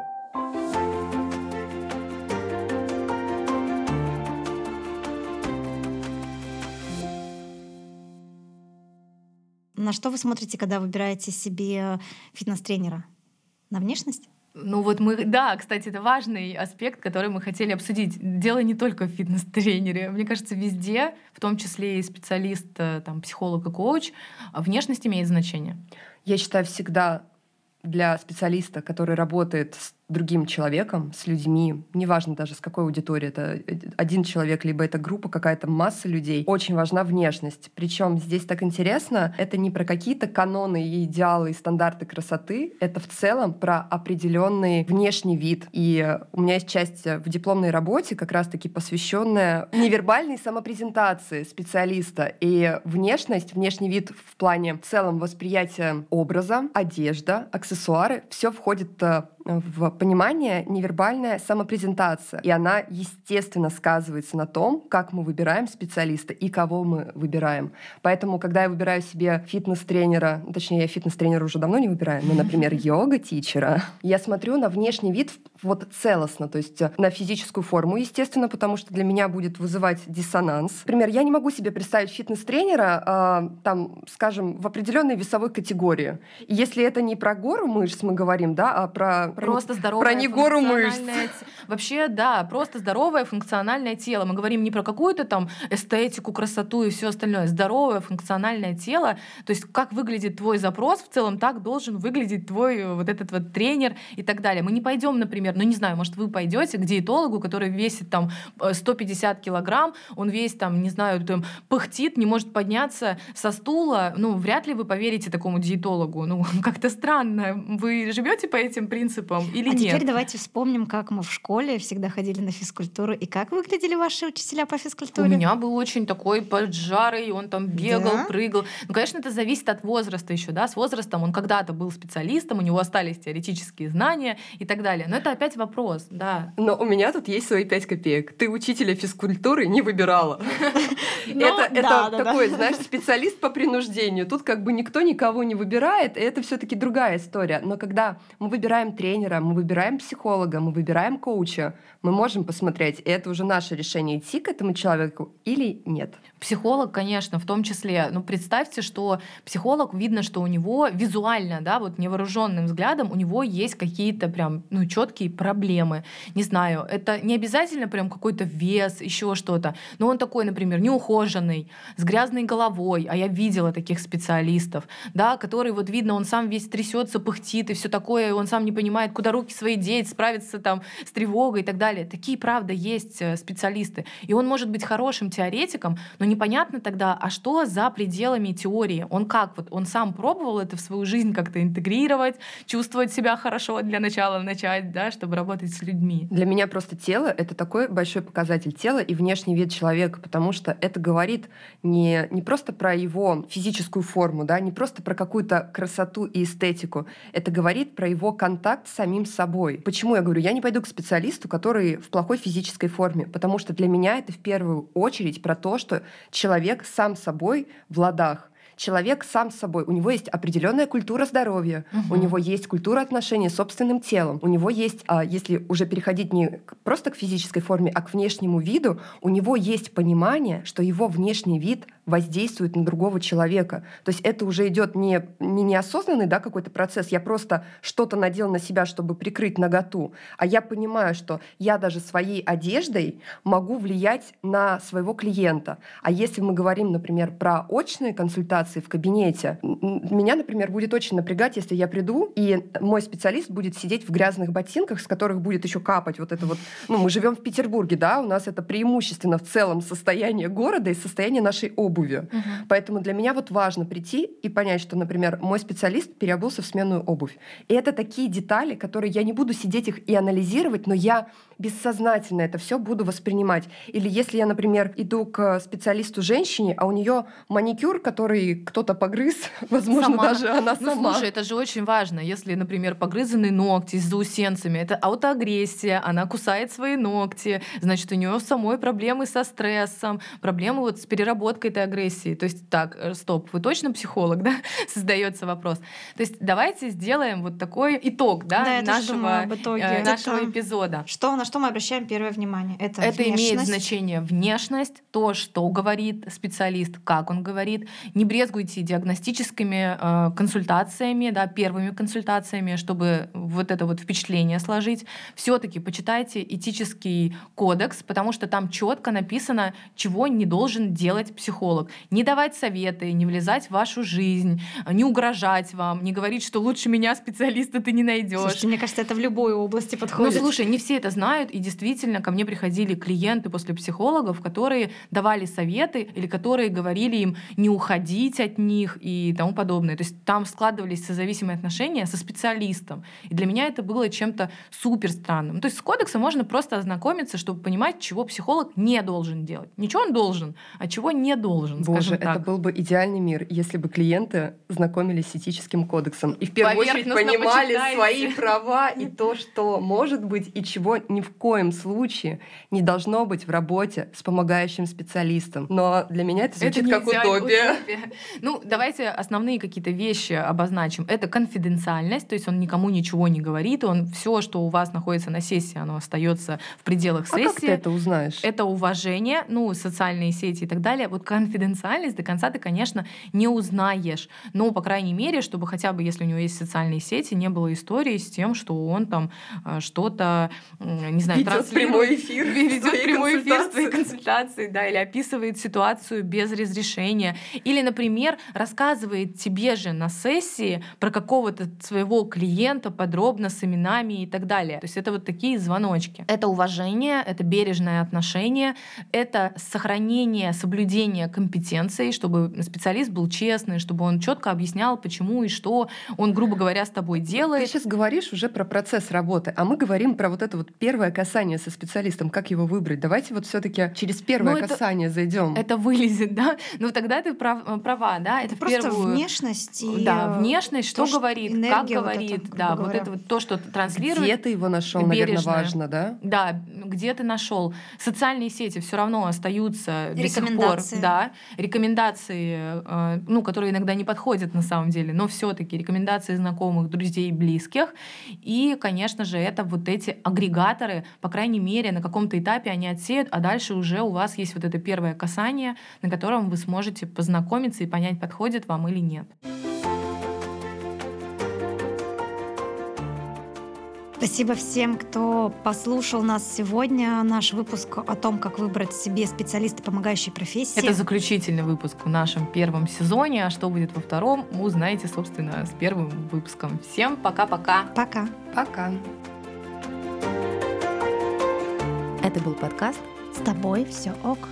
На что вы смотрите, когда выбираете себе фитнес-тренера? На внешность? Ну вот мы, да, кстати, это важный аспект, который мы хотели обсудить. Дело не только в фитнес-тренере. Мне кажется, везде, в том числе и специалист, э, там, психолог и коуч, внешность имеет значение. Я считаю, всегда для специалиста, который работает с другим человеком, с людьми, неважно даже с какой аудиторией, это один человек, либо это группа, какая-то масса людей, очень важна внешность. Причем здесь так интересно, это не про какие-то каноны и идеалы и стандарты красоты, это в целом про определенный внешний вид. И у меня есть часть в дипломной работе, как раз-таки посвященная невербальной самопрезентации специалиста. И внешность, внешний вид в плане в целом восприятия образа, одежда, аксессуары, все входит э, в понимание невербальная самопрезентация. И она, естественно, сказывается на том, как мы выбираем специалиста и кого мы выбираем. Поэтому, когда я выбираю себе фитнес-тренера, ну, точнее, я фитнес-тренера уже давно не выбираю, но, например, йога-тичера, я смотрю на внешний вид вот целостно, то есть на физическую форму, естественно, потому что для меня будет вызывать диссонанс. Например, я не могу себе представить фитнес-тренера, э, там, скажем, в определенной весовой категории. И если это не про гору мышц мы говорим, да, а про Просто здоровое про не гору мышц. Вообще, да, просто здоровое функциональное тело. Мы говорим не про какую-то там эстетику, красоту и все остальное. Здоровое функциональное тело. То есть как выглядит твой запрос, в целом так должен выглядеть твой э, вот этот вот тренер и так далее. Мы не пойдем, например, ну не знаю, может вы пойдете к диетологу, который весит там 150 э, килограмм, он весь там, не знаю, там пыхтит, не может подняться со стула. Ну, вряд ли вы поверите такому диетологу. Ну, как-то странно. Вы живете по этим принципам? принципам или а нет? теперь давайте вспомним, как мы в школе всегда ходили на физкультуру и как выглядели ваши учителя по физкультуре. У меня был очень такой поджарый, он там бегал, да? прыгал. Ну, конечно, это зависит от возраста еще, да. С возрастом он когда-то был специалистом, у него остались теоретические знания и так далее. Но это опять вопрос, да. Но у меня тут есть свои пять копеек. Ты учителя физкультуры не выбирала. Ну, это такой, знаешь, специалист по принуждению. Тут как бы никто никого не выбирает, и это все-таки другая история. Но когда мы выбираем тренера, тренера, мы выбираем психолога, мы выбираем коуча, мы можем посмотреть, это уже наше решение, идти к этому человеку или нет. Психолог, конечно, в том числе. Ну, представьте, что психолог, видно, что у него визуально, да, вот невооруженным взглядом, у него есть какие-то прям, ну, четкие проблемы. Не знаю, это не обязательно прям какой-то вес, еще что-то. Но он такой, например, неухоженный, с грязной головой, а я видела таких специалистов, да, который вот видно, он сам весь трясется, пыхтит и все такое, и он сам не понимает, куда руки свои деть, справиться там с тревогой и так далее. Такие, правда, есть э, специалисты. И он может быть хорошим теоретиком, но непонятно тогда, а что за пределами теории? Он как? Вот он сам пробовал это в свою жизнь как-то интегрировать, чувствовать себя хорошо для начала начать, да, чтобы работать с людьми. Для меня просто тело — это такой большой показатель тела и внешний вид человека, потому что это говорит не, не просто про его физическую форму, да, не просто про какую-то красоту и эстетику. Это говорит про его контакт с самим собой. Почему я говорю, я не пойду к специалисту, который в плохой физической форме, потому что для меня это в первую очередь про то, что человек сам собой в ладах человек сам с собой. У него есть определенная культура здоровья, угу. у него есть культура отношений с собственным телом, у него есть, а, если уже переходить не просто к физической форме, а к внешнему виду, у него есть понимание, что его внешний вид воздействует на другого человека. То есть это уже идет не, не неосознанный да, какой-то процесс, я просто что-то надел на себя, чтобы прикрыть наготу, а я понимаю, что я даже своей одеждой могу влиять на своего клиента. А если мы говорим, например, про очные консультации, в кабинете. Меня, например, будет очень напрягать, если я приду, и мой специалист будет сидеть в грязных ботинках, с которых будет еще капать вот это вот... Ну, мы живем в Петербурге, да, у нас это преимущественно в целом состояние города и состояние нашей обуви. Угу. Поэтому для меня вот важно прийти и понять, что, например, мой специалист переобулся в сменную обувь. И это такие детали, которые я не буду сидеть их и анализировать, но я бессознательно это все буду воспринимать. Или если я, например, иду к специалисту женщине, а у нее маникюр, который кто-то погрыз, возможно, сама. даже она ну, сама. Слушай, это же очень важно. Если, например, погрызаны ногти с заусенцами, это аутоагрессия, она кусает свои ногти, значит, у нее самой проблемы со стрессом, проблемы вот с переработкой этой агрессии. То есть, так, э, стоп, вы точно психолог, да? Создается вопрос. То есть, давайте сделаем вот такой итог, да, да нашего, думаю, итоге. э, нашего эпизода. Что у нас что мы обращаем первое внимание? Это, Это имеет значение внешность, то, что говорит специалист, как он говорит. Не брезгуйте диагностическими э, консультациями, да, первыми консультациями, чтобы вот это вот впечатление сложить. Все-таки почитайте этический кодекс, потому что там четко написано, чего не должен делать психолог. Не давать советы, не влезать в вашу жизнь, не угрожать вам, не говорить, что лучше меня специалиста ты не найдешь. Слушайте, мне кажется, это в любой области Ну, подходит. слушай, не все это знают, и действительно ко мне приходили клиенты после психологов, которые давали советы или которые говорили им не уходить от них и тому подобное. То есть там складывались созависимые отношения со специалистом. И для меня это было чем-то супер странным. То есть с кодексом можно просто ознакомиться, чтобы понимать, чего психолог не должен делать. Ничего он должен, а чего не должен, Боже, это был бы идеальный мир, если бы клиенты знакомились с этическим кодексом и в первую очередь понимали почитайте. свои права и то, что может быть и чего ни в коем случае не должно быть в работе с помогающим специалистом. Но для меня это звучит как нельзя, утопия. Ну, давайте основные какие-то вещи обозначим. Это конфиденциальность, то есть он никому ничего не говорит, он все, что у вас находится на сессии, оно остается в пределах А как ты сессии. это узнаешь? Это уважение, ну, социальные сети и так далее. Вот конфиденциальность до конца ты, конечно, не узнаешь. Но, по крайней мере, чтобы хотя бы, если у него есть социальные сети, не было истории с тем, что он там э, что-то, не знаю, транслирует. прямой эфир Ведет прямой эфир своей консультации. консультации, да, или описывает ситуацию без разрешения. Или, например, рассказывает тебе же на сессии про какого-то своего клиента подробно с именами и так далее. То есть это вот такие звоночки. Это уважение, это бережное отношение, это сохранение, соблюдение компетенции, чтобы специалист был честный, чтобы он четко объяснял, почему и что он, грубо говоря, с тобой Ты делает. сейчас говоришь уже про процесс работы, а мы говорим про вот это вот первое касание со специалистом, как его выбрать. Давайте вот все-таки через первое Ну, это- касание зайдем. Это вылезет, да? Ну тогда ты прав- права, да? Это, Просто первую внешность и Да, э, внешность, что то, что говорит, как энергия вот говорит, грубо да, вот говоря. это вот то, что транслирует. Где ты его нашел, наверное, важно, да? Да, где ты нашел? Социальные сети все равно остаются до сих пор. Рекомендации. Да, рекомендации, э, ну, которые иногда не подходят на самом деле, но все-таки рекомендации знакомых, друзей, близких. И, конечно же, это вот эти агрегаторы, по крайней мере, на каком-то этапе они отсеют, а дальше уже у вас есть вот это первое касание, на котором вы сможете познакомиться и понять, подходит вам или нет. Спасибо всем, кто послушал нас сегодня. Наш выпуск о том, как выбрать себе специалиста помогающей профессии. Это заключительный выпуск в нашем первом сезоне, а что будет во втором, узнаете, собственно, с первым выпуском. Всем пока-пока! Пока. Пока. Это был подкаст С тобой все ок.